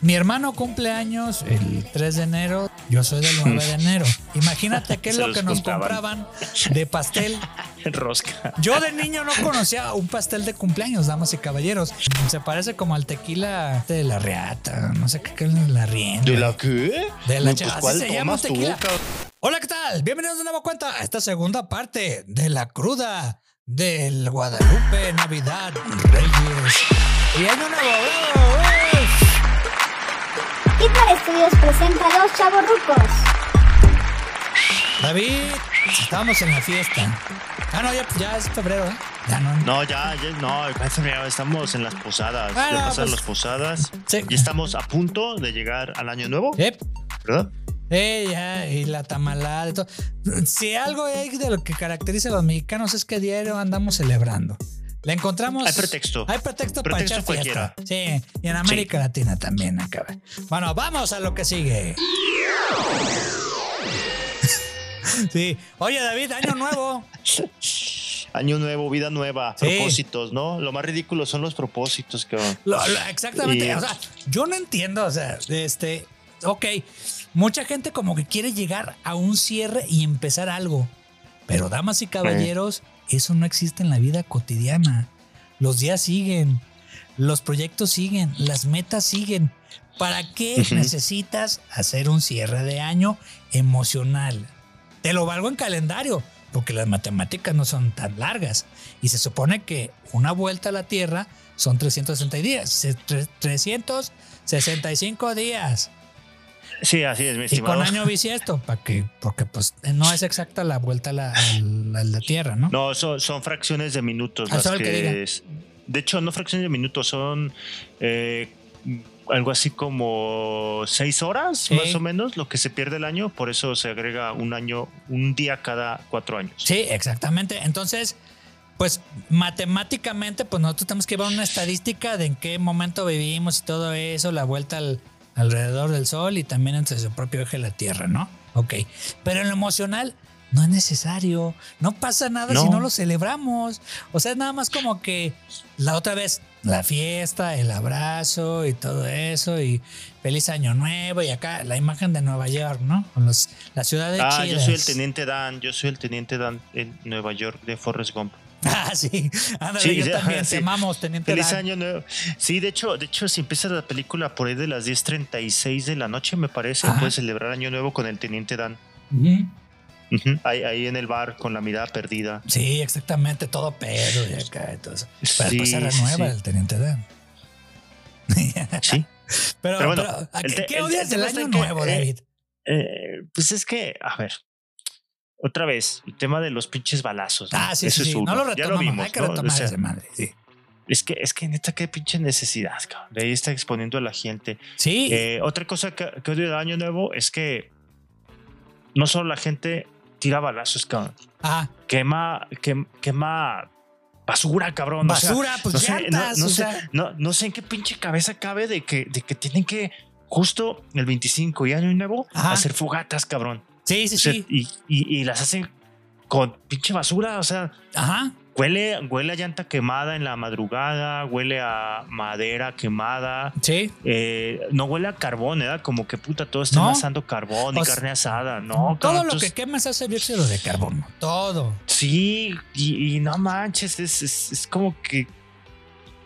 Mi hermano cumple años el 3 de enero, yo soy del 9 de enero. Imagínate qué es lo que nos compraban de pastel. Rosca. Yo de niño no conocía un pastel de cumpleaños, damas y caballeros. Se parece como al tequila de la reata, no sé qué, es la rienda. ¿De la qué? De la pues, así ¿cuál se llama tú, tequila. Hola, ¿qué tal? Bienvenidos de nuevo cuenta a esta segunda parte de la cruda del Guadalupe Navidad Reyes. Y año nuevo, ¡Uf! Hitler Studios presenta a los chavorrucos. David, estamos en la fiesta. Ah, no, ya, ya es febrero, ¿eh? Ya no. No, ya, ya, no, en febrero estamos en las posadas. Ah, ya no, pasaron pues- las posadas. Sí. Y estamos a punto de llegar al año nuevo, Yep. ¿verdad? Eh, ya, y la tamalada y todo. Si algo hay de lo que caracteriza a los mexicanos es que diario andamos celebrando. Le encontramos. Hay pretexto. Hay pretexto, para Pretexto echar fiesta. cualquiera. Sí, y en América Latina también acaba. Bueno, vamos a lo que sigue. Sí. Oye, David, año nuevo. Año nuevo, vida nueva, Sí. propósitos, ¿no? Lo más ridículo son los propósitos, cabrón. Lo- lo- exactamente. Y- O sea, yo no entiendo. O sea, este. Ok. Mucha gente como que quiere llegar a un cierre y empezar algo. Pero, damas y caballeros, eso no existe en la vida cotidiana. Los días siguen. Los proyectos siguen. Las metas siguen. ¿Para qué necesitas hacer un cierre de año emocional? Te lo valgo en calendario, porque las matemáticas no son tan largas. Y se supone que una vuelta a la Tierra son 360 días. se- tre- 365 días. Sí, así es, mi Y estimado. con año bisiesto, para que, porque pues no es exacta la vuelta a la, a la- a la Tierra, ¿no? No, son, son fracciones de minutos. Ah, las que es- de hecho, no fracciones de minutos, son eh, algo así como seis horas, Sí. más o menos, lo que se pierde el año. Por eso se agrega un año, un día cada cuatro años. Sí, exactamente. Entonces, pues matemáticamente, pues nosotros tenemos que llevar una estadística de en qué momento vivimos y todo eso, la vuelta al- alrededor del Sol y también entre su propio eje la Tierra, ¿no? Ok. Pero en lo emocional no es necesario. No pasa nada si No. lo celebramos. O sea, es nada más como que la otra vez, la fiesta, el abrazo y todo eso y feliz año nuevo y acá la imagen de Nueva York, ¿no? Con los, la ciudad de Ah, yo soy el teniente Dan, yo soy el teniente Dan en Nueva York de Forrest Gump. Ah, sí. Ándale, Sí, yo sí, también. sí. Te amamos, teniente Feliz Dan. año nuevo. Sí, de hecho, de hecho, si empieza la película por ahí de las 10.36 de la noche, me parece, Ajá. puedes celebrar año nuevo con el teniente Dan. Ujú. Ujú. ahí, ahí en el bar con la mirada perdida. Sí, exactamente. Todo pedo y acá eso. Pero Sí, sí. el teniente Dan. Sí. pero, Pero bueno, pero, ¿a el ¿qué, el- odias el del año que, nuevo, eh, David? Eh, pues es que, a ver, otra vez, el tema de los pinches balazos. ¿no? Ah, sí, Eso sí, es uno. No lo ya lo vimos. Hay que ¿no? O retomar sea, ese madre. Sí. es que, es que neta, qué pinche necesidad, cabrón. De ahí está exponiendo a la gente. Sí. Eh, otra cosa que, que odio del año nuevo es que no solo la gente tira balazos, cabrón. ah, Quema, quem- quema basura, cabrón. o sea, basura, pues no sé, no- llantas. no, sé, sea, no, no sé en qué pinche cabeza cabe de que, de que tienen que justo el 25 y año nuevo Ajá. hacer fogatas, cabrón. Sí, sí, O sea, sí. y, y- y las hacen con pinche basura, o sea, Ajá. huele, huele a llanta quemada en la madrugada, huele a madera quemada, Sí. eh, no huele a carbón, ¿verdad? Como que puta, todos están No. asando carbón y O sea, carne asada, ¿no? Todo lo que quemas hace dióxido de carbono. Todo. Sí, y, y no manches, es, es, es como que.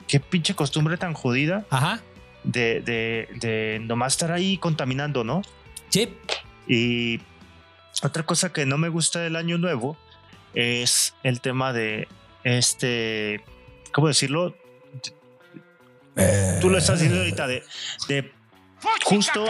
Qué pinche costumbre tan jodida Ajá. de, de, de nomás estar ahí contaminando, ¿no? Sí. Y otra cosa que no me gusta del año nuevo es el tema de este. ¿Cómo decirlo? Tú lo estás diciendo ahorita, de, de justo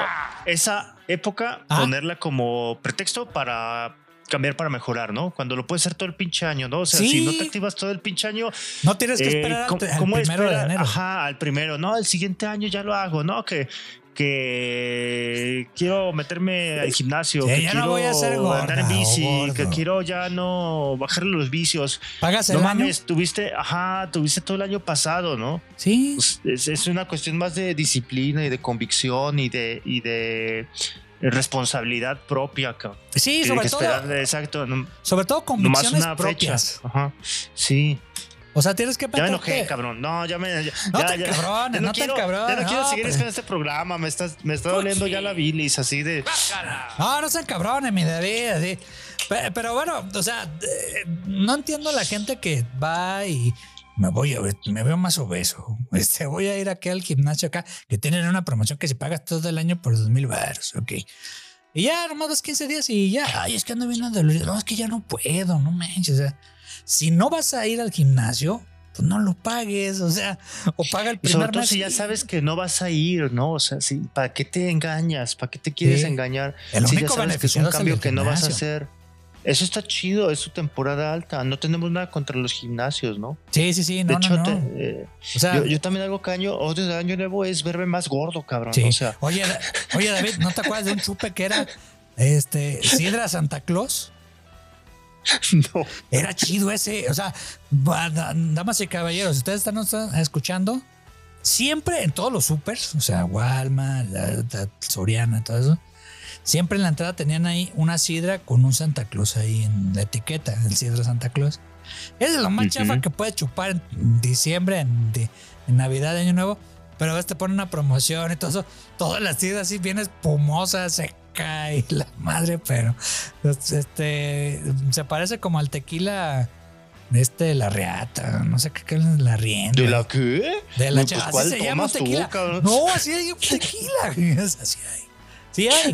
esa época Ah. ponerla como pretexto para cambiar para mejorar, ¿no? Cuando lo puedes hacer todo el pinche año, ¿no? O sea, Sí. si no te activas todo el pinche año, No tienes que eh, esperar al, ¿cómo- al cómo primero de enero. Ajá, al primero. No, el siguiente año ya lo hago, ¿no? Que, que quiero meterme al gimnasio, Sí, que ya no quiero voy a ser andar en gorda bici, que quiero ya no bajarle los vicios. ¿Pagas el no año? mames, tuviste, ajá, tuviste todo el año pasado, ¿no? Sí. Pues, es, es una cuestión más de disciplina y de convicción y de, y de responsabilidad propia, cabrón. Sí, sobre todo, esperar, exacto, sobre todo convicciones propias. fecha. Ajá. Sí. O sea, tienes que Ya me enojé, cabrón. No, ya me. Ya, No ya, tan ya- cabrón, ya no tan quiero, cabrón, Ya no quiero no, seguir pero- con este programa. Me está, me está doliendo ya la bilis, así de. No, no sean cabrones, mi David. así. Pe- Pero, bueno, o sea, eh, no entiendo a la gente que va y me voy a ver, me veo más obeso. Este, voy a ir aquí al gimnasio acá, que tienen una promoción que si pagas todo el año por dos mil baros, ok. Y ya, nomás vas 15 días y ya, ay, es que ando bien dolorido. No, es que ya no puedo, no manches. O sea, si no vas a ir al gimnasio, pues no lo pagues, o sea, o paga el Y sobre primer todo mes si ya sabes que no vas a ir, ¿no? O sea, sí, ¿para qué te engañas? ¿Para qué te quieres Sí. engañar? El si ya sabes que es un cambio que no vas a hacer. Eso está chido, es su temporada alta. No tenemos nada contra los gimnasios, ¿no? Sí, sí, sí, de no, hecho, no, no. te- eh, o sea, yo, yo también algo que año, odio de año nuevo es verme más gordo, cabrón. Sí. O sea, oye, oye, David, ¿no te acuerdas de un chupe que era este Sidra Santa Claus? no. Era chido ese. O sea, damas y caballeros, ustedes están, están escuchando siempre en todos los supers, o sea, Walmart, la- la Soriana, todo eso. Siempre en la entrada tenían ahí una sidra con un Santa Claus ahí en la etiqueta, el sidra Santa Claus. Es lo más Ujú. chafa que puedes chupar en diciembre, en, de- en Navidad, Año Nuevo. Pero a veces te ponen una promoción y todo eso. Todas las sidras así bien espumosas, y la madre, pero este se parece como al tequila este la reata, no sé qué, qué es la rienda. ¿De la qué? De la Pues, cha- así ¿cuál se llama tú, tequila. no, así hay tequila. Así hay. Sí hay.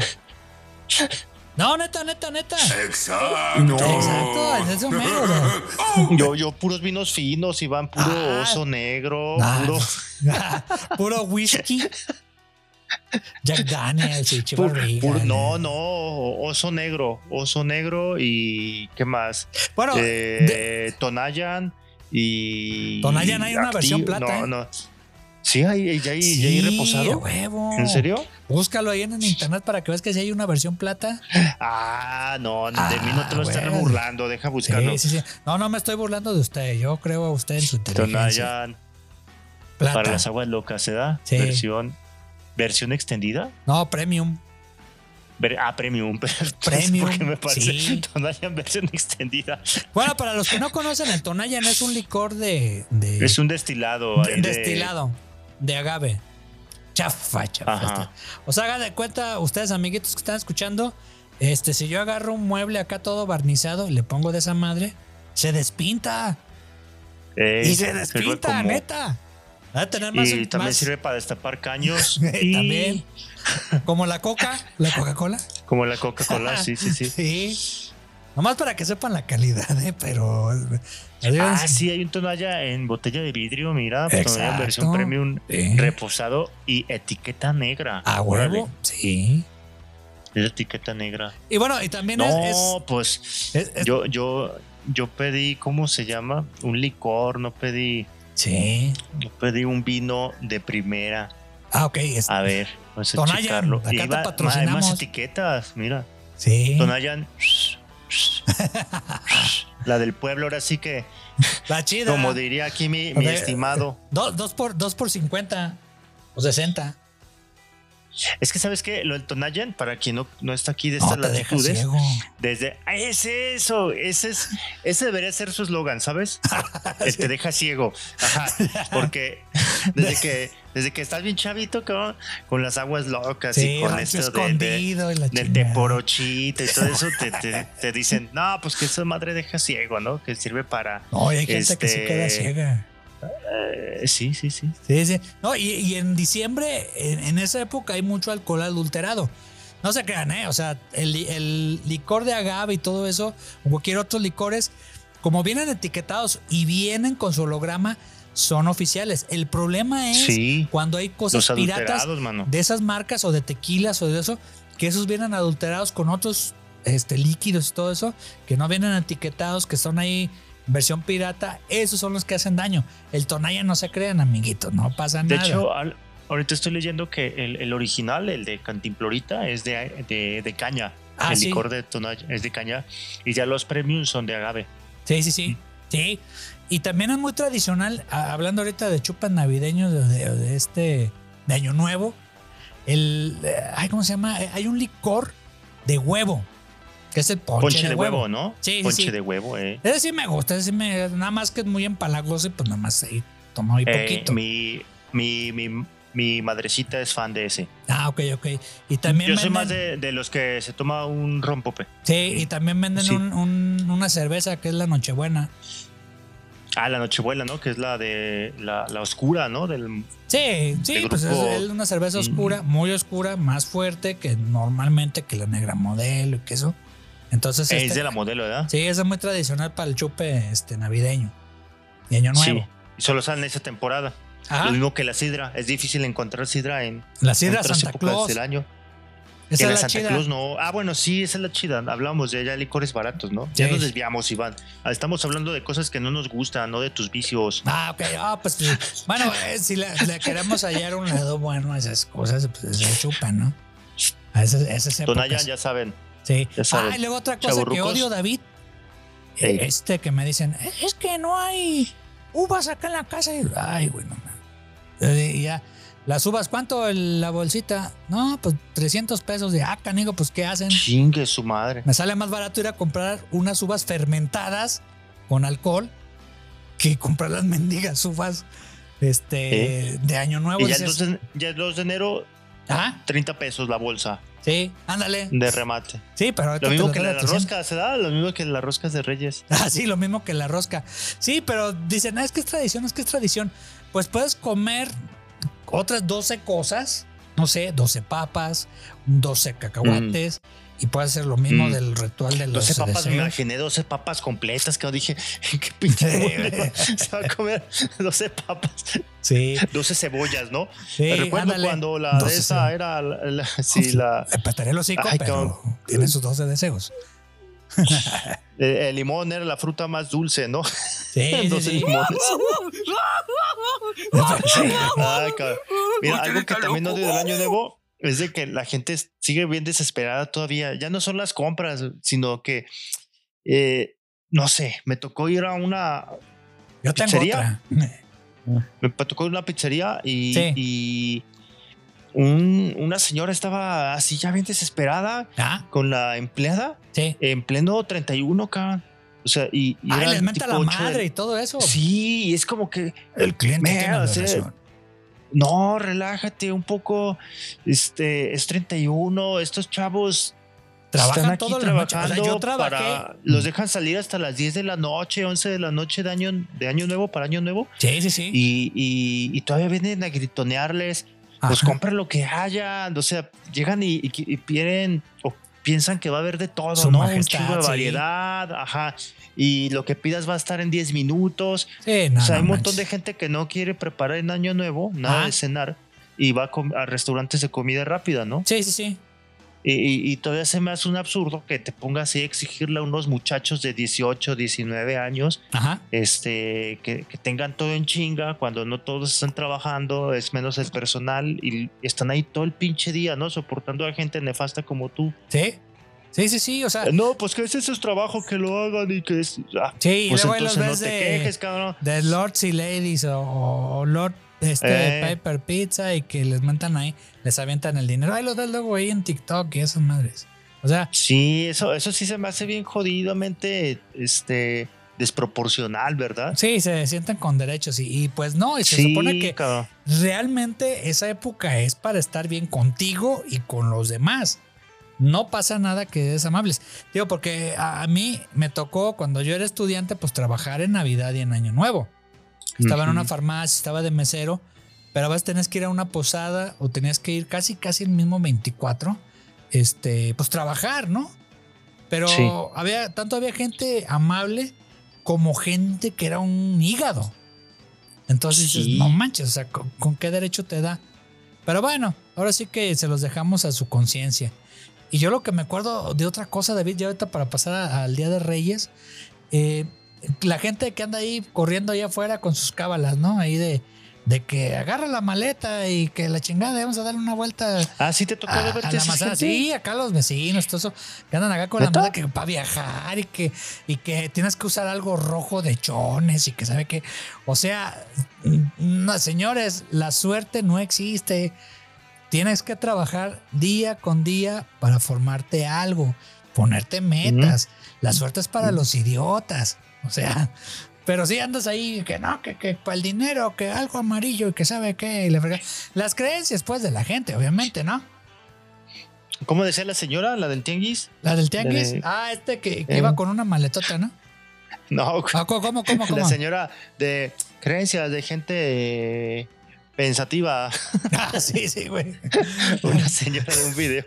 No, neta, neta, neta. No. Exacto, es eso mero. o sea. Yo, yo, puros vinos finos, Iván, puro Ah. oso negro, Ah, puro, puro whisky. Jack Daniels y puro- no, no, oso negro, oso negro y ¿qué más? Bueno, Eh, de- Tonayan y. Tonayan hay una Acti- versión plata, No, ¿eh? no. Sí, hay, ya hay, sí, hay reposado. huevo. ¿En serio? Búscalo ahí en el internet para que veas que sí hay una versión plata. Ah, no, de Ah, mí no te lo estás bueno. burlando, deja buscarlo. Sí. No, no me estoy burlando de usted. Yo creo a usted en su inteligencia. Tonayan Plata. para las aguas locas, ¿se da? Sí. Versión, versión extendida. No, premium. Ver- ah, premium. Premium, ¿Por qué me parece sí. Tonayan versión extendida? Bueno, para los que no conocen, el Tonayan es un licor de, de- Es un destilado. de- destilado de agave. Chafa, chafa. O sea, hagan de cuenta, ustedes, amiguitos que están escuchando, este, si yo agarro un mueble acá todo barnizado y le pongo de esa madre, se despinta. eh, y se despinta, como- neta. A tener más. Y también más- sirve para destapar caños. y También. Como la coca, la Coca-Cola. Como la Coca-Cola, sí, sí, sí. Sí. Nomás para que sepan la calidad, ¿eh? pero. Ah, sí, hay un Tonaya en botella de vidrio, mira, Tonaya Exacto. versión premium, Sí. reposado y etiqueta negra. A Órale, huevo. Sí. Es etiqueta negra. Y bueno, y también No, es, es- pues es- es- yo, yo, yo pedí, ¿cómo se llama? Un licor, no pedí, Sí. pedí un vino de primera. Ah, ok. A ver, vamos a Tonayan, checarlo. acá te Y va- patrocinamos. Hay más etiquetas, mira. sí. Tonayan. La del pueblo, ahora sí que, La chida. como diría aquí mi, estimado. Do- dos, por, dos por 50 o 60. Es que, ¿sabes qué? Lo del Tonayan, para quien no, no está aquí de No estas dejas latitudes, desde. ¡Ah, es eso! Ese, es, ese debería ser su eslogan, ¿sabes? El te deja ciego. Ajá. Porque desde que, desde que estás bien chavito, cabrón, con las aguas locas y con esto de, de- escondido y la del teporochito y todo eso, te, te- te dicen, no, pues que esa madre deja ciego, ¿no? Que sirve para. No, y hay gente que se Este- queda ciega. Eh, sí, sí, sí. Sí, sí. No, y, y en diciembre, en, en esa época, hay mucho alcohol adulterado. No se crean, ¿eh? O sea, el, li- el licor de agave y todo eso, o cualquier otros licores, como vienen etiquetados y vienen con su holograma, son oficiales. El problema es Sí. cuando hay cosas piratas mano. de esas marcas o de tequilas o de eso, que esos vienen adulterados con otros este, líquidos y todo eso, que no vienen etiquetados, que son ahí versión pirata, esos son los que hacen daño. El Tonaya no se crean, amiguitos, no pasa De nada. hecho, al- ahorita estoy leyendo que el, el original, el de Cantimplorita, es de, de, de caña. Ah, el sí. licor de Tonaya es de caña. Y ya los premium son de agave. Sí, sí, sí. Sí. Y también es muy tradicional, a- hablando ahorita de chupas navideños de, de- de este, de Año Nuevo, el, eh, ay, ¿cómo se llama? Hay un licor de huevo. Que es el ponche, Ponche de huevo, ¿no? Sí, sí, Ponche sí. de huevo, eh. Ese sí me gusta, ese sí me, nada más que es muy empalagoso y pues nada más ahí tomo muy Eh, poquito. mi, mi, mi, mi madrecita es fan de ese. Ah, ok, ok. Y también Yo soy más de, de los que se toma un rompope. sí, y también venden Sí. un- un- una cerveza que es la Nochebuena. Ah, la Nochebuena, ¿no? Que es la de la, la oscura, ¿no? Del, Sí, sí, pues es, una cerveza Mm. oscura, muy oscura, más fuerte que normalmente que la negra modelo y que eso. Entonces, es este- de la modelo, ¿verdad? sí, esa es muy tradicional para el chupe este navideño y año nuevo. Sí. Solo sale en esa temporada. Ajá. Lo mismo que la sidra. Es difícil encontrar sidra en La sidra otras Santa Claus. del año. Esa es la Santa chida. Claus no. Ah, bueno, sí, esa es la chida. Hablamos de ya licores baratos, ¿no? Ya nos desviamos, Iván. Ah, Estamos hablando de cosas que no nos gustan, no de tus vicios. Ah, ok. Ah, pues sí. bueno, eh, si le, le queremos hallar un lado bueno a esas cosas, pues se chupan, ¿no? A esas, esas épocas. Tonayan, ya saben. Sí. Ah, y luego otra cosa que odio, David. Eh, Este que me dicen, "Eh, es que no hay uvas acá en la casa. Y, Ay, güey, no y ya. Las uvas, ¿cuánto el- la bolsita? No, pues 300 pesos. De, ah, canigo, pues ¿qué hacen? Chingue su madre. Me sale más barato ir a comprar unas uvas fermentadas con alcohol que comprar las mendigas uvas este, de Año Nuevo. Y ya el, Dices, 2 de, ya el 2 de enero, ah, 30 pesos la bolsa sí, ándale. de remate. Sí, pero Lo mismo lo que traen a las 300. roscas, ¿se da? Lo mismo que las roscas de Reyes. Ah, sí, lo mismo que la rosca. Sí, pero dicen, "Ah, es que es tradición, es que es tradición. Pues puedes comer otras 12 cosas, no sé, 12 papas, 12 cacahuates, y puedes hacer lo mismo Mm. del ritual de los 12 papas, me deseos. imaginé 12 papas completas, que dije, qué pinche se va a comer 12 papas, Sí, 12 cebollas, ¿no? sí, Me recuerdo ándale. cuando la de 12 esa era la, la- sí, la, pataré el hocico, Ay, pero tiene sus 12 deseos. el, el limón era la fruta más dulce, ¿no? Sí, 12 sí. Sí. Ay, cabrón. Mira, algo que también odio del año nuevo es de que la gente sigue bien desesperada todavía. Ya no son las compras, sino que, eh, no sé, me tocó ir a una, Yo tengo ¿Pizzería? otra. me tocó ir a una pizzería y, Sí. y un- una señora estaba así ya bien desesperada Ah, con la empleada sí. en pleno 31, cabrón. O sea, y, y Ay, eran les menta la ocho de- madre y todo eso. Sí, es como que El cliente Me, tiene la o sea, razón. No, relájate un poco. Este es 31. Estos chavos Trabajan están aquí toda la noche. O sea, trabajando yo para. Los dejan salir hasta las 10 de la noche, 11 de la noche de año, de año nuevo para año nuevo. Sí, sí, sí. Y, y- y todavía vienen a gritonearles. Pues Ajá. compra lo que haya. O sea, llegan y, y- y o piensan que va a haber de todo, Su ¿no? majestad, un chingo de sí. variedad. Ajá. Y lo que pidas va a estar en 10 minutos. Sí, no, o sea, hay un montón de gente que no quiere preparar en año nuevo, nada Ah. de cenar, y va a restaurantes de comida rápida, ¿no? Sí, sí, sí. Y, y- todavía se me hace un absurdo que te pongas así a exigirle a unos muchachos de 18, 19 años Ajá. este, que, que tengan todo en chinga cuando no todos están trabajando, es menos el personal y están ahí todo el pinche día, ¿no? Soportando a gente nefasta como tú. Sí. Sí, sí, sí. O sea, No, pues que ese es su trabajo, que lo hagan y que es... ah, sí, pues luego ahí los entonces no ves te de, quejes, cabrón. de Lords y Ladies o, o Lord este, Eh. Piper Pizza y que les montan ahí, les avientan el dinero. Ahí los ves luego ahí en TikTok y esas madres. O sea, Sí, eso, eso sí se me hace bien jodidamente este, desproporcional, ¿verdad? sí, se sienten con derechos y, y pues no, y se sí, supone que realmente esa época es para estar bien contigo y con los demás. No pasa nada que es amables. Digo, porque a, a mí me tocó cuando yo era estudiante, pues trabajar en Navidad y en Año Nuevo. Estaba en una farmacia, estaba de mesero, pero a veces tenías que ir a una posada o tenías que ir casi, casi el mismo 24, este, pues trabajar, ¿no? Pero Sí. había, tanto había gente amable como gente que era un hígado. Entonces dices, no manches, o sea, ¿con, con qué derecho te da? Pero bueno, ahora sí que se los dejamos a su conciencia. Y yo lo que me acuerdo de otra cosa, David, ya ahorita para pasar a- al Día de Reyes, eh, la gente que anda ahí corriendo allá afuera con sus cábalas, ¿no? Ahí de, de que agarra la maleta y que la chingada, vamos a darle una vuelta Ah, sí te tocó a, de a verte la esa manzana. gente? Sí, acá los vecinos, todo eso, que andan acá con la maleta que para viajar y que, y que tienes que usar algo rojo de chones y que sabe que, o sea, no, señores, la suerte no existe. Tienes que trabajar día con día para formarte algo. ponerte metas. La suerte es para los idiotas. O sea, pero si andas ahí que no, que, que para el dinero, que algo amarillo y que sabe qué. y Las creencias, pues, de la gente, obviamente, ¿no? ¿Cómo decía la señora, la del tianguis? La del tianguis. de- ah, este que, que Eh. iba con una maletota, ¿no? No, Ah, ¿Cómo, cómo, cómo? la cómo? señora de creencias de gente pensativa. Ah, sí, sí, güey. Una señora de un video.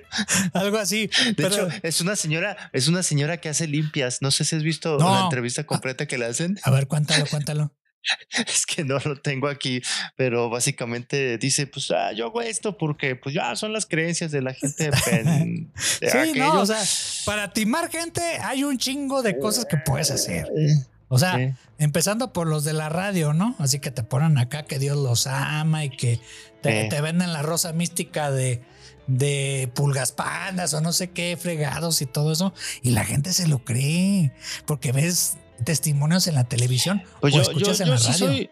Algo así. De pero- hecho, es una señora, es una señora que hace limpias. No sé si has visto No. la entrevista completa que le hacen. a ver, cuéntalo, cuéntalo. Es que no lo tengo aquí, pero básicamente dice, pues ah, yo hago esto porque pues ya son las creencias de la gente pen- de Sí, no, o sea, para timar gente hay un chingo de cosas que puedes hacer. O sea, sí. empezando por los de la radio, ¿no? Así que te ponen acá que Dios los ama y que te, Sí. te venden la rosa mística de, de pulgas pandas o no sé qué, fregados y todo eso. Y la gente se lo cree porque ves testimonios en la televisión Pues o yo, escuchas yo- en la sí radio, soy,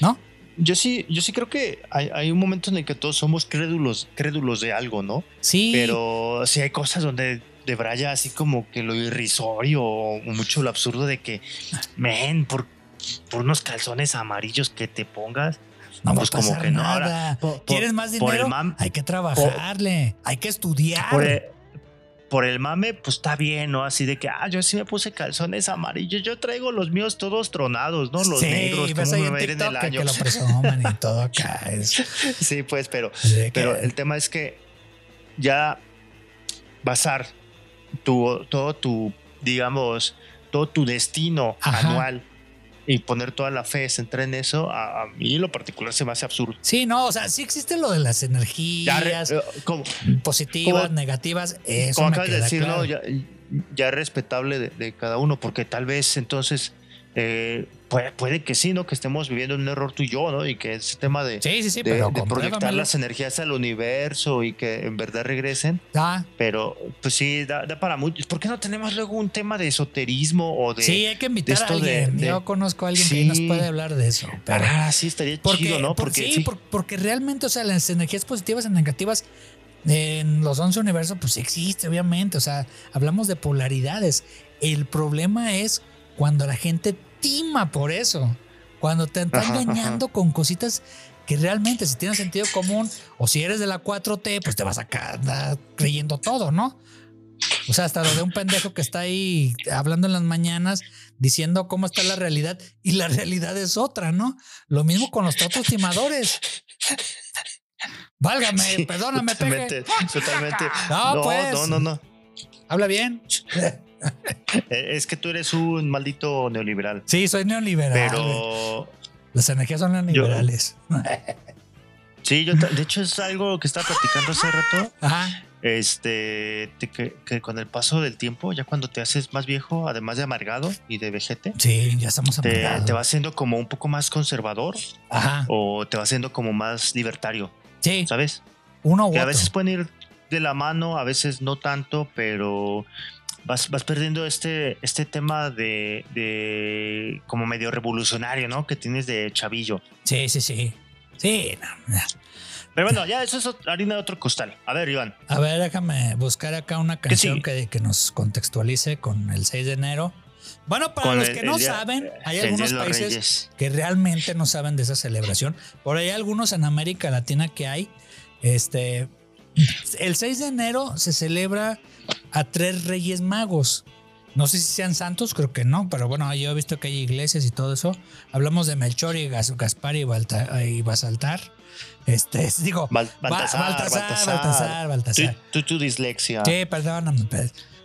¿no? yo sí, yo sí creo que hay, hay un momento en el que todos somos crédulos, crédulos de algo, ¿no? Sí. Pero sí hay cosas donde de braya así como que lo irrisorio o mucho lo absurdo de que, men, por, por unos calzones amarillos que te pongas, no va pues a como pasar que no, nada. ahora, por- ¿Quieres más por el dinero? mam- hay que trabajarle, hay que estudiar. por el, por el mame, pues está bien, ¿no? Así de que, ah, yo sí me puse calzones amarillos, yo traigo los míos todos tronados, ¿no? Los sí, negros, ves ¿cómo ahí me en en el año? que lo presuman y todo acá. Es, sí, pues, pero, de que- pero el tema es que ya basar tu, todo tu, digamos, todo tu destino Ajá. anual y poner toda la fe, centrar en eso, a, a mí en lo particular se me hace absurdo. Sí, no, o sea, sí existe lo de las Ya, re- energías eh, como, positivas, como- negativas. Eso como me acabas de queda decir, claro. ¿no? ya, ya es respetable de, de cada uno, porque tal vez entonces eh, puede, puede que sí, ¿no? Que estemos viviendo un error tú y yo, ¿no? Y que ese tema de, Sí, sí, sí, de- pero de proyectar las energías al universo y que en verdad regresen. Ah, Pero, pues sí, da, da para mucho. ¿Por qué no tenemos luego un tema de esoterismo o de. sí, hay que invitar a esto alguien. de- Yo conozco a alguien que nos puede hablar de eso. Pero Ah, sí, estaría porque, chido, ¿no? por- Porque sí, sí, por- porque realmente, o sea, las energías positivas y negativas en los 11 universos, pues existe, obviamente. O sea, hablamos de polaridades. El problema es cuando la gente tima por eso. Cuando te está Ajá, engañando con cositas que realmente, si tienes sentido común o si eres de la 4T, pues te vas a andar creyendo todo, ¿no? O sea, hasta lo de un pendejo que está ahí hablando en las mañanas diciendo cómo está la realidad y la realidad es otra, ¿no? Lo mismo con los otros timadores. Válgame, sí, perdóname, totalmente, totalmente. No, No, pues. no, no, no. Habla bien. Eh, Es que tú eres un maldito neoliberal. Sí, soy neoliberal. Pero Las energías son neoliberales. sí, yo de hecho es algo que estaba platicando hace rato. Ajá. Este, que, que con el paso del tiempo, ya cuando te haces más viejo, además de amargado y de vejete, Sí, ya estamos te, te va haciendo como un poco más conservador Ajá. o te va haciendo como más libertario, Sí, ¿sabes? uno u que a veces pueden ir de la mano, a veces no tanto, pero vas, vas perdiendo este, este tema de, de como medio revolucionario, ¿no? Que tienes de chavillo. Sí, sí, sí. Sí, no, no. Pero bueno, ya eso es harina de otro costal. A ver, Iván. A ver, déjame buscar acá una canción que, que nos contextualice con el 6 de enero. Bueno, para con los el- que el no día- saben, hay algunos países Reyes. que realmente no saben de esa celebración. Por ahí algunos en América Latina que hay. Este, el 6 de enero se celebra a tres reyes magos. No sé si sean santos, creo que no, pero bueno, yo he visto que hay iglesias y todo eso. Hablamos de Melchor y Gas- Gaspar y, Balta- y Basaltar. Este, digo, Bal- Ba- Baltasar, Baltasar, Baltasar. Baltasar, Baltasar. Tú, tú- tu dislexia. Sí, perdóname.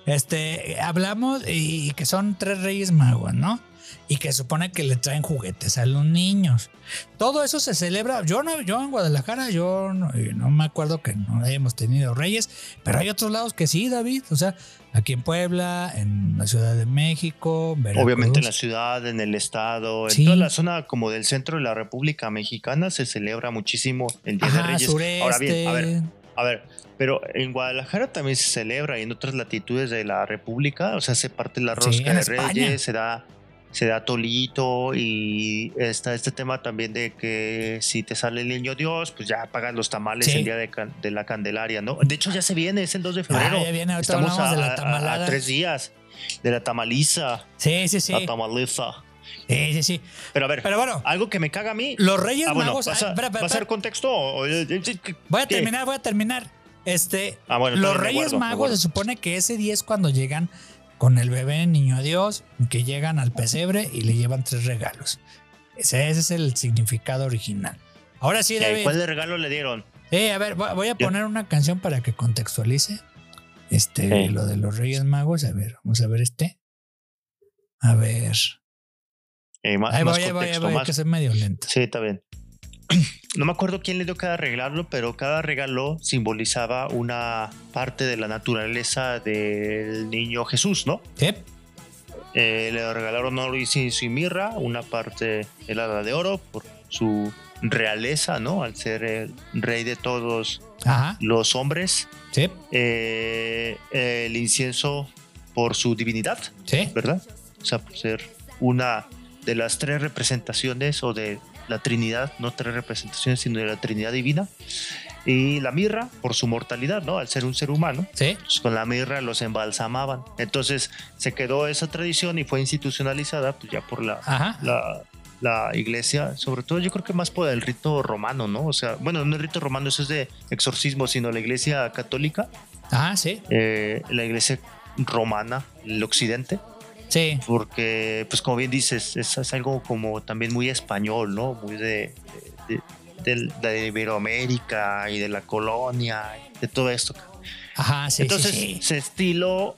Este, hablamos y, y que son tres reyes magos, ¿no? Y que supone que le traen juguetes a los niños. Todo eso se celebra. Yo no, yo en Guadalajara, yo no, no me acuerdo que no hayamos tenido reyes, pero hay otros lados que sí, David. O sea, aquí en Puebla, en la Ciudad de México, Veracruz. Obviamente en la ciudad, en el estado, Sí. en toda la zona como del centro de la República Mexicana se celebra muchísimo el Día de Reyes. sureste. Ahora bien, a ver, a ver, pero en Guadalajara también se celebra y en otras latitudes de la República, o sea, se parte la rosca de España. Reyes, se da, se da tolito y está este tema también de que si te sale el niño Dios, pues ya pagas los tamales Sí. el día de, la Candelaria, ¿no? De hecho ya se viene, es el 2 de febrero. Ah, ya viene, Estamos a, de la a- a tres días de la tamaliza, Sí, sí, sí. la tamaliza. Sí, sí, sí. Pero a ver, Pero bueno, algo que me caga a mí. los Reyes ah, bueno, Magos. ¿vas a, ay, espera, espera, ¿va a ser espera. contexto? o- o- Voy a terminar, voy a terminar. Este, Ah, bueno, los Reyes guardo, Magos se supone que ese día es cuando llegan con el bebé niño Dios, que llegan al pesebre y le llevan tres regalos. Ese, ese es el significado original. Ahora sí. David. ¿Cuál de regalo le dieron? Sí, a ver, voy a poner una canción para que contextualice. Este, Sí. lo de los Reyes Magos. A ver, vamos a ver este. A ver. Eh, más, Ahí más voy, ahí voy, ahí contexto, voy, más- que soy medio lento. Sí, está bien. No me acuerdo quién le dio cada regalo, pero cada regalo simbolizaba una parte de la naturaleza del niño Jesús, ¿no? Sí, Eh, le regalaron oro, incienso y mirra, una parte helada de oro por su realeza, ¿no? Al ser el rey de todos ajá, los hombres. sí, Eh, el incienso por su divinidad, sí. ¿verdad? O sea, por ser una de las tres representaciones o de la Trinidad, no tres representaciones, sino de la Trinidad divina. Y la mirra por su mortalidad, ¿no? Al ser un ser humano, Sí, pues con la mirra los embalsamaban. Entonces se quedó esa tradición y fue institucionalizada pues ya por la, la iglesia, sobre todo yo creo que más por el rito romano, ¿no? O sea, bueno, no el rito romano, eso es de exorcismo, sino la iglesia católica, Ajá, sí, eh, la iglesia romana, el occidente sí. porque, pues como bien dices, es, es algo como también muy español, ¿no? Muy de, de, de- de Iberoamérica y de la colonia, de todo esto. Ajá, sí, Entonces sí, sí. se estiló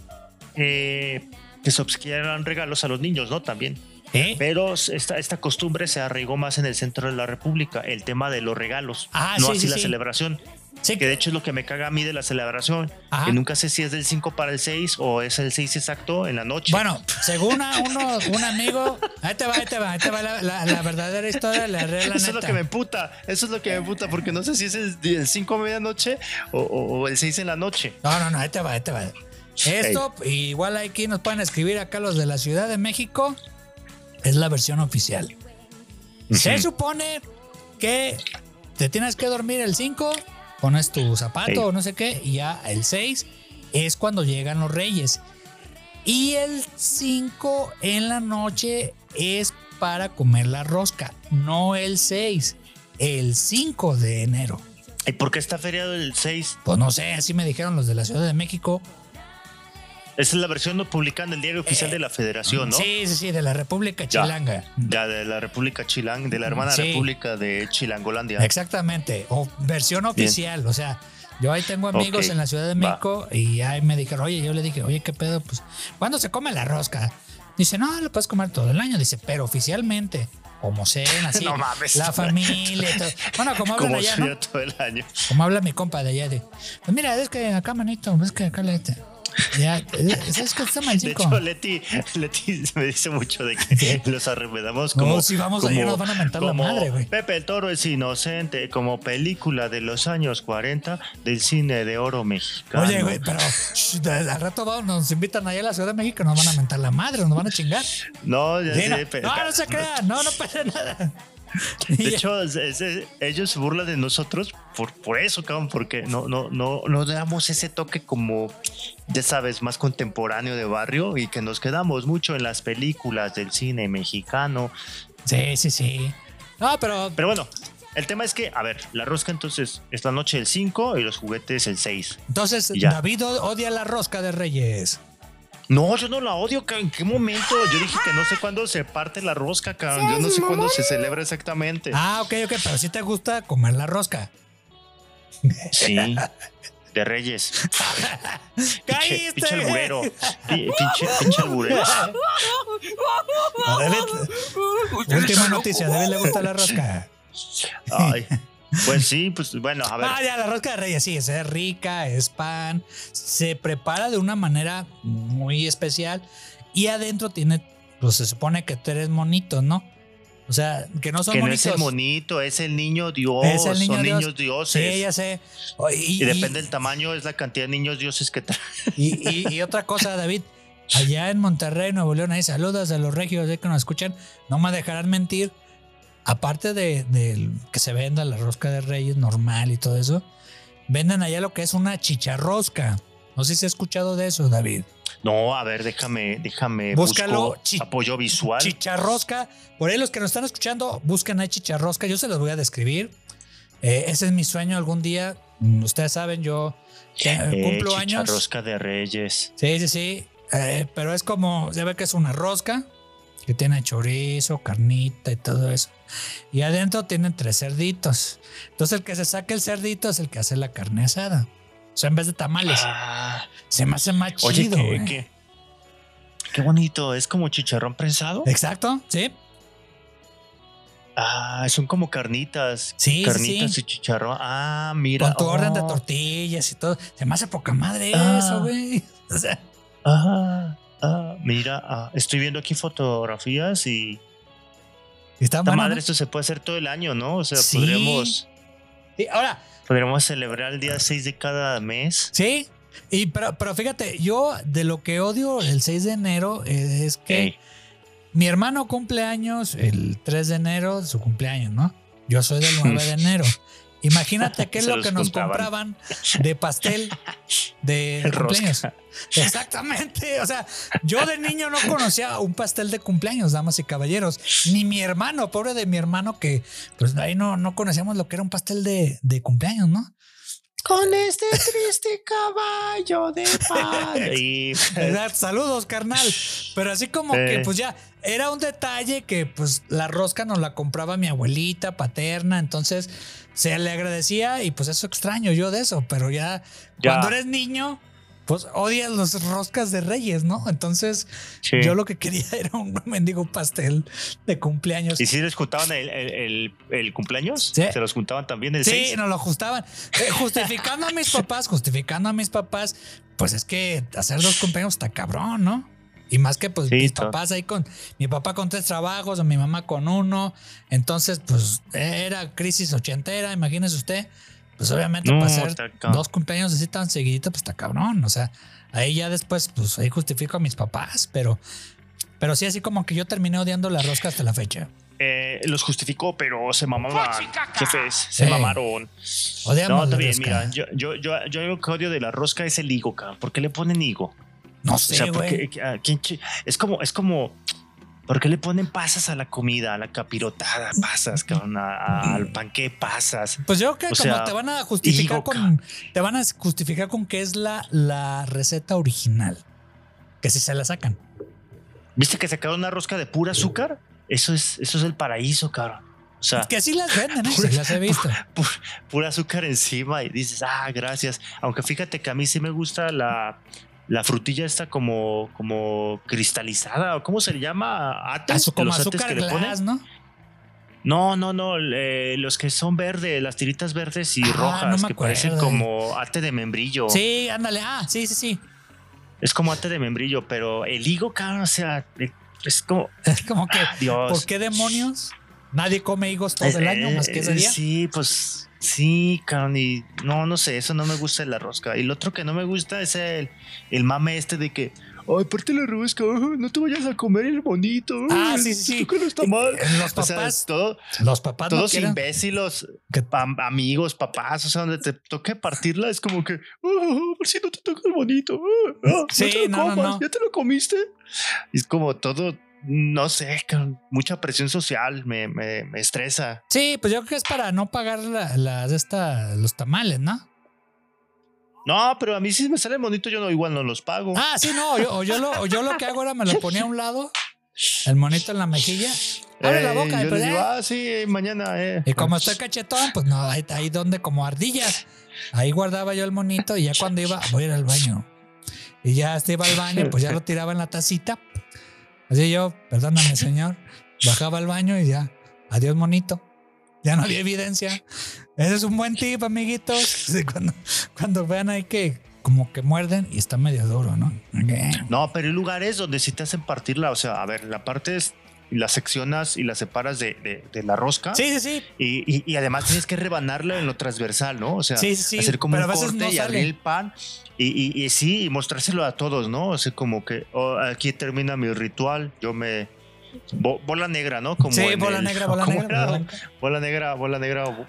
eh, que se obsequiaran regalos a los niños, ¿no? También. ¿Eh? Pero esta, esta costumbre se arraigó más en el centro de la República, el tema de los regalos, Ah, no sí, así sí, la sí. celebración. Sí, Que de hecho es lo que me caga a mí de la celebración, Ajá. que nunca sé si es del 5 para el 6 o es el 6 exacto en la noche. Bueno, según a uno, un amigo, ahí te va, ahí te va, ahí te va la, la- la verdadera historia, la real, la Eso es lo que me puta, eso es lo que me puta, porque no sé si es el 5 a medianoche o, o- o el 6 en la noche. No, no, no, ahí te va, ahí te va. Esto, igual aquí nos pueden escribir acá los de la Ciudad de México, es la versión oficial. Se supone que te tienes que dormir el 5, pones tu zapato o no sé qué, y ya el 6 es cuando llegan los reyes. Y el 5 en la noche es para comer la rosca, no el 6, el 5 de enero. ¿Y por qué está feriado el 6? Pues no sé, así me dijeron los de la Ciudad de México. Esa es la versión no publicada en el diario oficial de la Federación, ¿no? Sí, sí, sí, de la República Ya. Chilanga. Ya de la República Chilang, de la hermana Sí. República de Chilangolandia. Exactamente, o versión oficial, o sea, yo ahí tengo amigos en la Ciudad de va. México y ahí me dijeron, oye, yo le dije, oye, ¿qué pedo? Pues, ¿cuándo se come la rosca? Dice, no, lo puedes comer todo el año, dice, pero oficialmente, como cena, así, No mames. la familia, y todo. Bueno, como hablan allá, ¿no? todo el año. Como habla mi compa de allá, de, pues mira, es que acá, manito, es que acá le... Ya, es que está mal De chico. hecho, Leti, Leti me dice mucho de que los arremedamos como. No, si vamos allá nos van a mentar la como madre, güey. Pepe el Toro es inocente, como película de los años 40 del cine de oro mexicano. Oye, güey, pero de- al rato vamos, nos invitan allá a la Ciudad de México, nos van a mentar la madre, nos van a chingar. No, ya sé, no, no, no se crean, no, no pasa nada. De hecho, es- es- ellos se burlan de nosotros por, por eso, cabrón, porque no, no, no, no damos ese toque como, ya sabes, más contemporáneo de barrio y que nos quedamos mucho en las películas del cine mexicano. Sí, sí, sí. No, pero Pero bueno, el tema es que, a ver, la rosca entonces es la noche del 5 y los juguetes el 6. entonces. David odia la rosca de Reyes. No, yo no la odio, cabrón. ¿En qué momento? Yo dije que no sé cuándo se parte la rosca, cabrón. Yo no sé cuándo se celebra exactamente. Ah, ok, ok, pero sí te gusta comer la rosca. Sí. De Reyes. Pinche, ¡Cállate! pinche alburero. Pi- Pinche, pinche alburero. Última noticia, a David le gusta la rosca. Ay. Pues sí, pues bueno, a ver. Ah, ya, la rosca de Reyes, sí, es rica, es pan, se prepara de una manera muy especial y adentro tiene, pues se supone que tú eres monito, ¿no? O sea, que no son que no monitos. es el monito, es el niño Dios. Es el niño son Dios. niños dioses. Sí, ya sé. O- Y, y depende del tamaño, es la cantidad de niños dioses que trae. y- y- y otra cosa, David, allá en Monterrey, Nuevo León, ahí saludos a los regios de que nos escuchan, no me dejarán mentir. Aparte de, de que se venda la rosca de reyes normal y todo eso, venden allá lo que es una chicharrosca. No sé si has escuchado de eso, David. No, a ver, déjame, déjame. Búscalo. busco apoyo visual. Chicharrosca. Por ahí los que nos están escuchando, buscan ahí chicharrosca. Yo se los voy a describir. Eh, ese es mi sueño algún día. Mm, Ustedes saben, yo eh, cumplo años. chicharrosca de Reyes. Sí, sí, sí. Eh, pero es como, se ve que es una rosca que tiene chorizo, carnita y todo eso. Y adentro tienen tres cerditos. Entonces el que se saque el cerdito es el que hace la carne asada. O sea, en vez de tamales. Ah, Se me hace más oye, chido. qué, eh. qué, qué bonito. Es como chicharrón prensado. Exacto, sí. Ah, son como carnitas. Sí, Carnitas sí. y chicharrón. Ah, mira. Con tu orden de oh, tortillas y todo. Se me hace poca madre Ah. eso, güey. O sea, Ah, ah, mira, ah, estoy viendo aquí fotografías y está esta madre ¿no? esto se puede hacer todo el año, ¿no? O sea, Sí. podríamos, Sí, ahora, podríamos celebrar el día 6 de cada mes. sí. Y pero, pero fíjate, yo de lo que odio el 6 de enero eh, es que mi hermano cumple años el 3 de enero, su cumpleaños, ¿no? Yo soy del 9 de enero. Imagínate qué es lo que nos compraban de pastel de cumpleaños. Exactamente. O sea, yo de niño no conocía un pastel de cumpleaños, damas y caballeros. Ni mi hermano, pobre de mi hermano, que pues ahí no, no conocíamos lo que era un pastel de, de cumpleaños, ¿no? Con este triste caballo de pan. y Exacto, Saludos, carnal. Pero así como que, Eh. pues ya, era un detalle que, pues, la rosca nos la compraba mi abuelita paterna. Entonces, se le agradecía y, pues, eso extraño yo de eso. Pero ya, Ya. cuando eres niño, pues odias los roscas de reyes, ¿no? Entonces, Sí. yo lo que quería era un mendigo pastel de cumpleaños. ¿Y si les juntaban el, el- el- el cumpleaños? Sí. ¿Se los juntaban también el Sí, 6? nos lo ajustaban. Eh, justificando a mis papás, justificando a mis papás, pues es que hacer dos cumpleaños está cabrón, ¿no? Y más que pues Sí, mis papás ahí con mi papá con tres trabajos o mi mamá con uno. Entonces, pues era crisis ochentera, imagínese usted. Pues obviamente No, para hacer dos cumpleaños así tan seguidito, pues está cabrón. O sea, ahí ya después, pues ahí justifico a mis papás, pero, pero sí, así como que yo terminé odiando la rosca hasta la fecha. Eh, los justificó, pero se mamaban. Jefes, se Sí. mamaron. Odiamos No, está la bien, rosca. mira. Yo, yo, yo, yo lo que odio de la rosca es el higo, cabrón. ¿Por qué le ponen higo? No O sé, sea, güey. porque ¿a quién es como, es como, ¿por qué le ponen pasas a la comida, a la capirotada, pasas, cabrón, a- a- al panqué pasas? Pues yo creo que O como sea, te van a justificar con. Te van a justificar con que es la, la receta original. Que si se la sacan. ¿Viste que sacaron una rosca de pura azúcar? Eso es, eso es el paraíso, cabrón. O sea, Que así las venden, ¿eh? Pura- Sí las he visto. pu- pura azúcar encima y dices, ah, gracias. Aunque fíjate que a mí sí me gusta la, la frutilla esta como, como cristalizada, o ¿cómo se le llama? ¿Ates? Como Los ates azúcar que le ponen. ¿no? No, no, no, eh, los que son verdes, las tiritas verdes y Ah, rojas, no que parecen como ate de membrillo. Sí, ándale. Ah, sí, sí, sí. Es como ate de membrillo, pero el higo, cabrón, o sea, eh, es como, Es como que. Dios. ¿Por qué demonios? Nadie come higos todo el Eh, año más que ese día. Sí, pues sí, cabrón, y no, no sé, eso no me gusta de la rosca. Y lo otro que no me gusta es el, el mame este de que, ay, parte la rosca, no te vayas a comer el bonito. Ah, sí, sí, que no está mal. Eh, Los O sea, papás, todo, los papás no todos quieren. imbéciles, que- am- amigos, papás, o sea, donde te toque partirla es como que, "Ah, a ver si no te toca el bonito. ah, Sí, no te lo no, no, comas, no. ya te lo comiste. Es como todo, no sé, con mucha presión social, me, me, me estresa. Sí, pues yo creo que es para no pagar la- las esta, los tamales, ¿no? No, pero a mí si me sale bonito, yo no, igual no los pago. Ah, sí, no. Yo, o yo, lo, yo lo que hago era me lo ponía a un lado, el monito en la mejilla. Abre la Eh, boca. y yo pues, les digo, eh. ah, sí, mañana, eh. Y como estoy cachetón, pues no, ahí, ahí donde como ardillas. Ahí guardaba yo el monito y ya cuando iba, voy a ir al baño. Y ya este iba al baño, pues ya lo tiraba en la tacita. Así yo, perdóname, señor. Bajaba al baño y ya, adiós, monito. Ya no había evidencia. Ese es un buen tip, amiguitos. Cuando, cuando vean ahí que como que muerden y está medio duro, ¿no? No, pero hay lugares donde sí te hacen partirla. O sea, a ver, la parte es y la seccionas y la separas de, de- de la rosca. Sí, sí, sí. Y, y- y además tienes que rebanarla en lo transversal, ¿no? O sea, Sí, sí, hacer como un corte no y abrir el pan. Y, y- sí, y mostrárselo a todos, ¿no? O sea, como que oh, aquí termina mi ritual. Yo me. bo- bola negra, ¿no? Como sí, bola el- negra, bola ¿cómo negra. bola blanca. Bola negra, bola negra.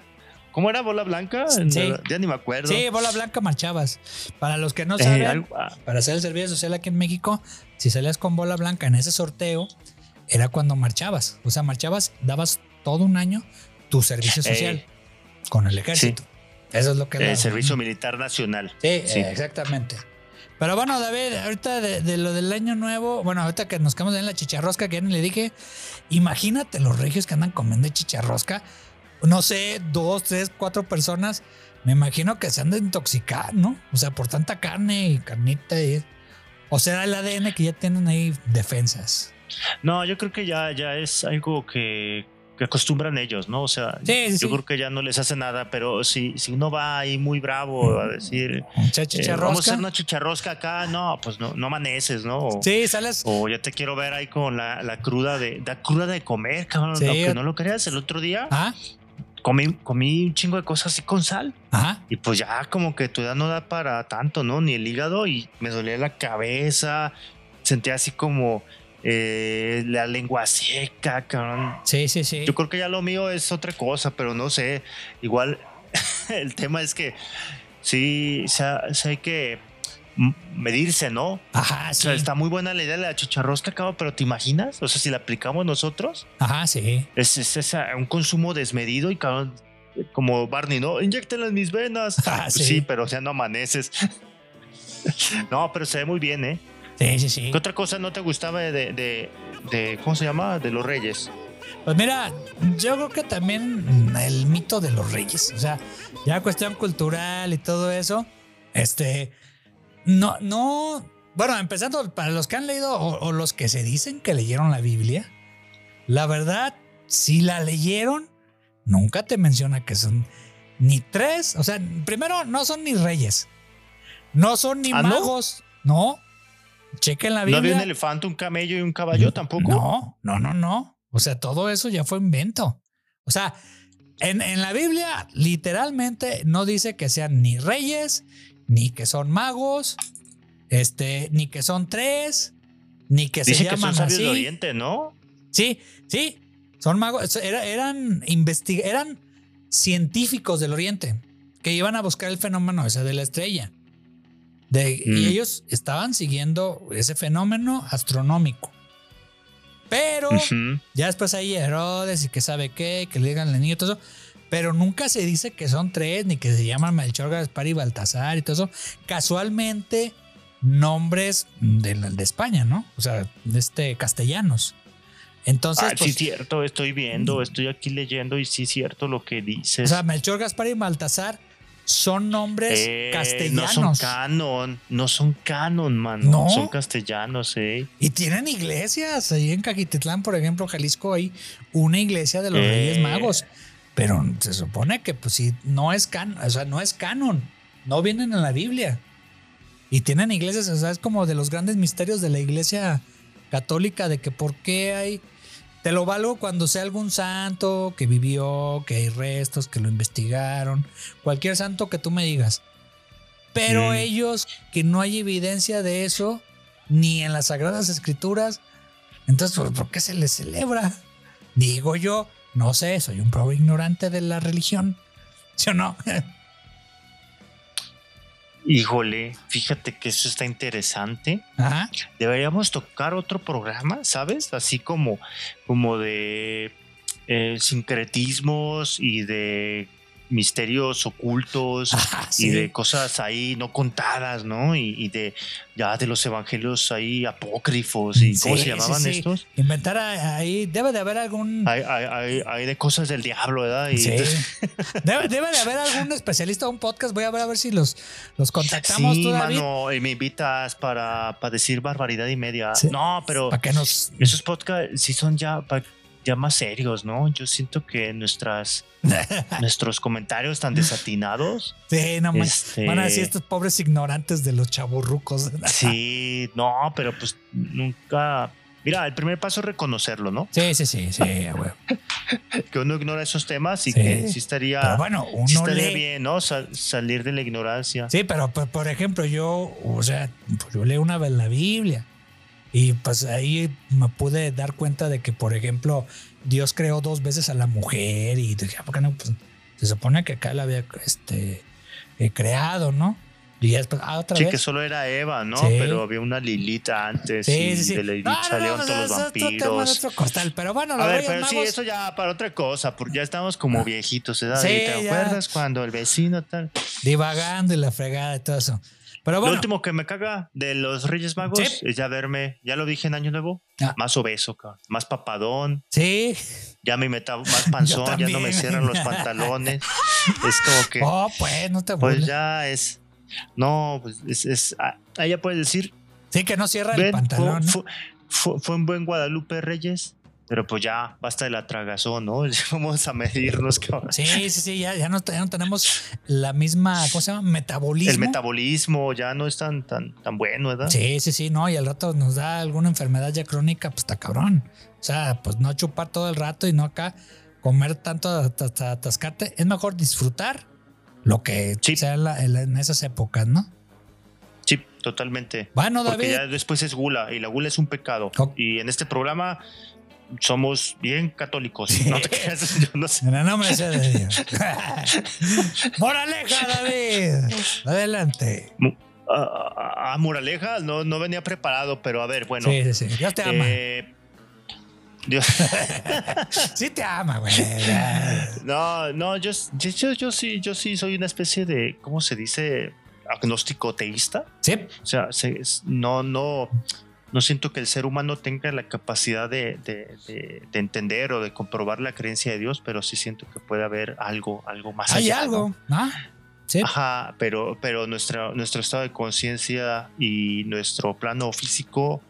¿Cómo era bola blanca? Sí. Ya ni me acuerdo. Sí, bola blanca marchabas. Para los que no Eh, saben, algo- ah, para hacer el servicio social aquí en México, si salías con bola blanca en ese sorteo, era cuando marchabas. O sea, marchabas, dabas todo un año tu servicio social con el ejército. Eso es lo que daba. Servicio Militar Nacional. Sí, Sí. eh, exactamente. Pero bueno, David, ahorita de, de lo del año nuevo, bueno, ahorita que nos quedamos en la chicharrosca, que ya ni le dije, imagínate los regios que andan comiendo chicharrosca, no sé, dos, tres, cuatro personas, me imagino que se han de intoxicar, ¿no? O sea, por tanta carne y carnita y... O será el ADN que ya tienen ahí defensas. No, yo creo que ya, ya es algo que, que acostumbran ellos, ¿no? O sea, Sí, sí, yo sí. creo que ya no les hace nada, pero si, si uno va ahí muy bravo a decir, Mucha eh, vamos a hacer una chicharrosca acá, no, pues no, no amaneces, ¿no? O, Sí, sales. o ya te quiero ver ahí con la, la cruda de la cruda de comer, cabrón. Aunque no lo creas, el otro día Ajá, comí, comí un chingo de cosas así con sal. ajá. Y pues ya como que tu edad no da para tanto, ¿no? Ni el hígado y me dolía la cabeza, sentía así como eh, la lengua seca, cabrón. Sí, sí, sí. Yo creo que ya lo mío es otra cosa, pero no sé. Igual el tema es que sí, o sea, hay que medirse, ¿no? Ajá, O sí. sea, está muy buena la idea de la chicharrosca, cabrón, pero ¿te imaginas? O sea, si la aplicamos nosotros, Ajá, sí. es, es esa- un consumo desmedido y cabrón, como Barney, ¿no? Inyéctela en mis venas. Ah, Pues sí. sí. pero ya no amaneces. no, pero se ve muy bien, ¿eh? Sí, sí, sí. ¿Qué otra cosa no te gustaba de, de, de- de- ¿cómo se llama? De los reyes. Pues mira, yo creo que también el mito de los reyes, o sea, ya cuestión cultural y todo eso, este, no, no, bueno, empezando para los que han leído o, o los que se dicen que leyeron la Biblia, la verdad, si la leyeron, nunca te menciona que son ni tres, o sea, primero no son ni reyes, no son ni ¿Ah, no? magos, no, chequen la ¿No Biblia. había un elefante, un camello y un caballo tampoco? No, no, no, no. O sea, todo eso ya fue invento. O sea, en, en la Biblia literalmente no dice que sean ni reyes, ni que son magos, este, ni que son tres, ni que Dice se que son llaman así. de Oriente, ¿no? Sí, sí, son magos, era- eran eran científicos del Oriente que iban a buscar el fenómeno ese de la estrella. De- Mm. Y ellos estaban siguiendo ese fenómeno astronómico. Pero Ujú. ya después hay Herodes y que sabe qué, que le digan al niño y todo eso. Pero nunca se dice que son tres, ni que se llaman Melchor, Gaspar y Baltasar y todo eso. Casualmente, nombres de, de España, ¿no? O sea, de este, castellanos. Entonces, Ah, sí, pues, es cierto, estoy viendo, estoy aquí leyendo y sí es cierto lo que o dices. sea, Melchor, Gaspar y Baltasar son nombres Eh, castellanos. No son canon, no son canon, mano. No. Son castellanos, eh. y tienen iglesias. Ahí en Caquititlán, por ejemplo, Jalisco, hay una iglesia de los Eh. Reyes Magos. Pero se supone que, pues sí, no es canon. O sea, no es canon. No vienen en la Biblia. Y tienen iglesias, o sea, es como de los grandes misterios de la iglesia católica, de que por qué hay. Te lo valgo cuando sea algún santo que vivió, que hay restos, que lo investigaron. Cualquier santo que tú me digas. Pero ellos, que no hay evidencia de eso, ni en las Sagradas Escrituras, entonces, ¿por, por qué se les celebra? Digo yo, no sé, soy un pobre ignorante de la religión. ¿Sí o no? Híjole, fíjate que eso está interesante. Ajá. Deberíamos tocar otro programa, ¿sabes? Así como, como de eh, sincretismos y de misterios ocultos y de cosas ahí no contadas, ¿no? Y, y de ya de los evangelios ahí apócrifos y cómo se llamaban sí. estos. Inventar ahí, debe de haber algún... Hay, hay, hay, hay de cosas del diablo, ¿verdad? Y Sí. Debe, debe de haber algún especialista un podcast. Voy a ver a ver si los, los contactamos sí, tú, David. mano, y me invitas para, para decir barbaridad y media. No, pero Para que nos... esos podcasts sí son ya, ya más serios, ¿no? Yo siento que nuestras, nuestros comentarios tan desatinados. Sí, no más. este, Van a decir estos pobres ignorantes de los chaburrucos. Sí, no, pero pues nunca. Mira, el primer paso es reconocerlo, ¿no? Sí, sí, sí, sí, güey. Que uno ignora esos temas y Sí. que sí estaría, Pero bueno, sí uno estaría lee. bien, ¿no? Sal- salir de la ignorancia. Sí, pero por, por ejemplo, yo, o sea, pues, yo leo una vez la Biblia y pues ahí me pude dar cuenta de que, por ejemplo, Dios creó dos veces a la mujer y dije, "Ah, ¿por qué no? Pues se supone que acá la había este, eh, creado, ¿no? Y ya después, ah, otra Sí, vez. que solo era Eva, ¿no? Sí. pero había una Lilita antes Sí, y sí, de la Lilita No, no, salieron no, todos los vampiros. otro costal, pero bueno, A ver, pero sí, eso ya para otra cosa, porque ya estamos como viejitos, ¿verdad? Sí, ¿Y ¿Te acuerdas cuando el vecino tal? divagando y la fregada y todo eso. Pero Lo bueno, último que me caga de los Reyes Magos Sí. es ya verme, ya lo dije en Año Nuevo, Ah. más obeso, cabrón, más papadón, sí. ya me meta más panzón, ya no me cierran los pantalones. es como que, Oh, pues, no te pues burles. ya es, no, pues es, es ah, ahí ya puedes decir, Sí, que no cierra el pantalón. ¿no? fue, fue- fue un buen Guadalupe Reyes, pero pues ya basta de la tragazón, ¿no? Vamos a medirnos, cabrón. Sí, sí, sí, ya, ya, no, ya no tenemos la misma, ¿cómo se llama? Metabolismo. El metabolismo ya no es tan, tan, tan bueno, ¿verdad? Sí, sí, sí, no, y al rato nos da alguna enfermedad ya crónica, pues está cabrón. O sea, pues no chupar todo el rato y no acá comer tanto hasta atascarte. Es mejor disfrutar lo que Sí. sea en, la- esas épocas, ¿no? Sí, totalmente. Bueno, Porque David. ya después es gula y la gula es un pecado. Y en este programa somos bien católicos. Sí. No te creas, yo no sé. En el nombre sea de Dios. Moraleja, David. Adelante. Ah, ah, moraleja, no, no venía preparado, pero a ver, bueno. sí, sí, sí. Dios te ama. eh, Dios. Sí te ama, güey. no, no, yo, yo, yo, yo sí, yo sí soy una especie de, ¿cómo se dice? Agnóstico teísta. Sí, O sea, no, no, no siento que el ser humano tenga la capacidad de, de- de- de entender o de comprobar la creencia de Dios, pero sí siento que puede haber algo, algo más hay allá. algo. ¿no? ¿no? Sí. Ajá, pero, pero nuestra, nuestro estado de conciencia y nuestro plano físico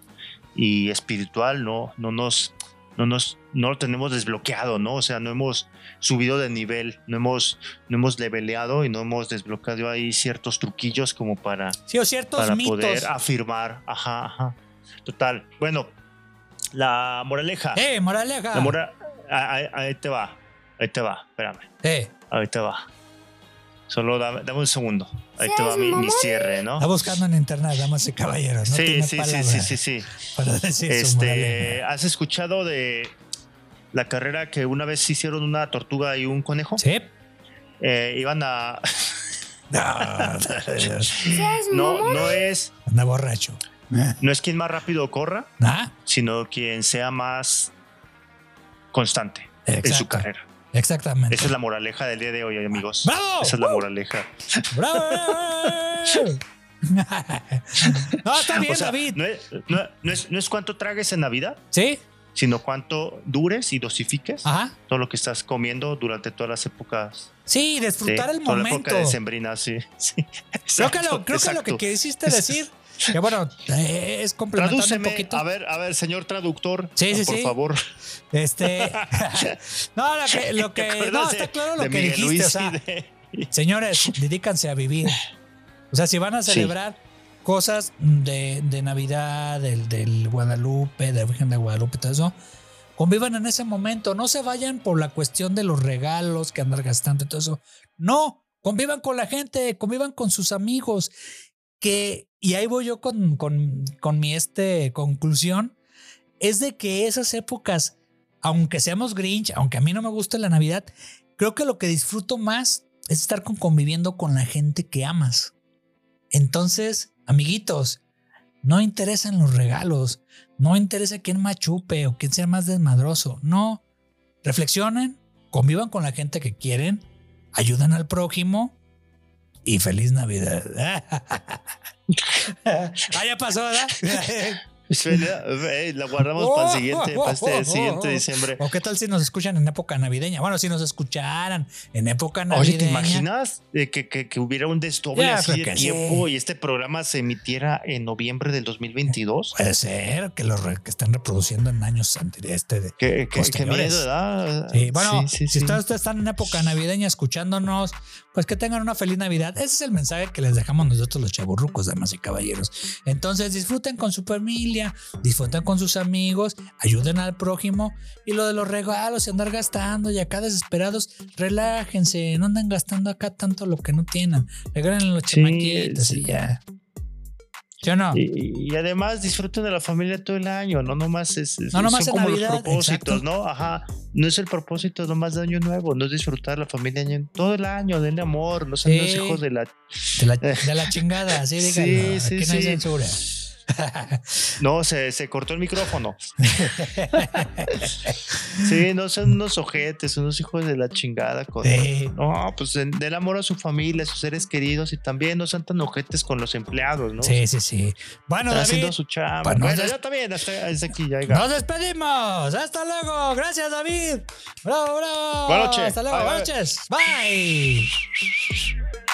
y espiritual no, no nos, no nos, no lo tenemos desbloqueado, ¿no? O sea, no hemos subido de nivel, no hemos, no hemos leveleado y no hemos desbloqueado ahí ciertos truquillos como para, Sí, o ciertos para mitos. poder afirmar. Ajá, ajá. Total. Bueno, la moraleja. Eh, moraleja. La mora- ah, ahí, ahí te va. Ahí te va. Espérame. Eh, Ahí te va. Solo dame, dame un segundo. Ahí te ¿Seas va mi, mi cierre, ¿no? está buscando en internet, damas y caballeros. No sí, tiene sí, sí, sí, sí, sí. Para decir su Este. ¿has escuchado de la carrera que una vez hicieron una tortuga y un conejo? Sí. Eh, iban a. No, No, no es, anda borracho. no es quien más rápido corra, Ah, sino quien sea más constante en su carrera. Exactamente. Esa es la moraleja del día de hoy, amigos. ¡Bravo! Esa es la ¡Uh! moraleja. ¡Bravo! no, está bien, O sea, David. no es, no- no es- no es cuánto tragues en Navidad, Sí, sino cuánto dures y dosifiques ajá. todo lo que estás comiendo durante todas las épocas. Sí, disfrutar sí, el toda la momento. época decembrina, sí. sí. Creo que, lo, creo que lo que quisiste decir, que bueno, eh, es complementando un poquito. a ver, a ver, señor traductor, Sí, sí, por sí. favor. Este, no, lo que, lo ¿Te que acuerdas no, está claro lo que Miguel dijiste, Luis o sea, de- señores, dedícanse a vivir. O sea, si van a Sí. celebrar cosas de, de Navidad, del, del Guadalupe, de la Virgen de Guadalupe, todo eso, convivan en ese momento. No se vayan por la cuestión de los regalos que andar gastando y todo eso. No, convivan con la gente, convivan con sus amigos. Que, y ahí voy yo con, con, mi este conclusión, es de que esas épocas, aunque seamos Grinch, aunque a mí no me gusta la Navidad, creo que lo que disfruto más es estar con, conviviendo con la gente que amas. Entonces, amiguitos, no interesan los regalos, no interesa quién más chupe o quién sea más desmadroso. No, reflexionen, convivan con la gente que quieren, ayudan al prójimo y feliz Navidad. ah, ya pasó, ¿verdad? Eh, la guardamos para el siguiente, para este siguiente diciembre. ¿O qué tal si nos escuchan en época navideña? Bueno, si nos escucharan en época Oye, navideña. ¿te imaginas eh, que, que- que hubiera un desdoble así de tiempo sí. y este programa se emitiera en noviembre del 2022? Puede ser que los que están reproduciendo en años anteriores. Este de- Qué, qué- miedo, ¿verdad? Sí, bueno, Sí, si ustedes están en época navideña escuchándonos, pues que tengan una feliz Navidad. Ese es el mensaje que les dejamos nosotros los chaburrucos, damas y caballeros. Entonces disfruten con su familia, familia, disfruten con sus amigos, ayuden al prójimo y lo de los regalos y andar gastando y acá desesperados, relájense, no andan gastando acá tanto lo que no tienen. Regalen los Sí, chamaquitos sí. y ya. ¿Sí o no? Y, y además disfruten de la familia todo el año, no nomás es, es- No nomás son en como Navidad, los propósitos, exacto. ¿no? Ajá, no es el propósito nomás de año nuevo, no es disfrutar la familia todo el año, denle amor, no sean los hijos de la De la, de la chingada, así Sí, díganlo. sí, aquí no hay censura. No, se, se cortó el micrófono. sí, no sean unos ojetes, unos hijos de la chingada. Con, Sí. No, pues den, den amor a su familia, a sus seres queridos y también no sean tan ojetes con los empleados, ¿no? Sí, sí, sí. Bueno, David, haciendo su chamba. pues, no bueno, ya está bien, hasta, hasta aquí ya. oiga. nos despedimos. Hasta luego. Gracias, David. Bravo, bravo. Buenas noches. Hasta luego. Bye, Buenas bye. noches. Bye.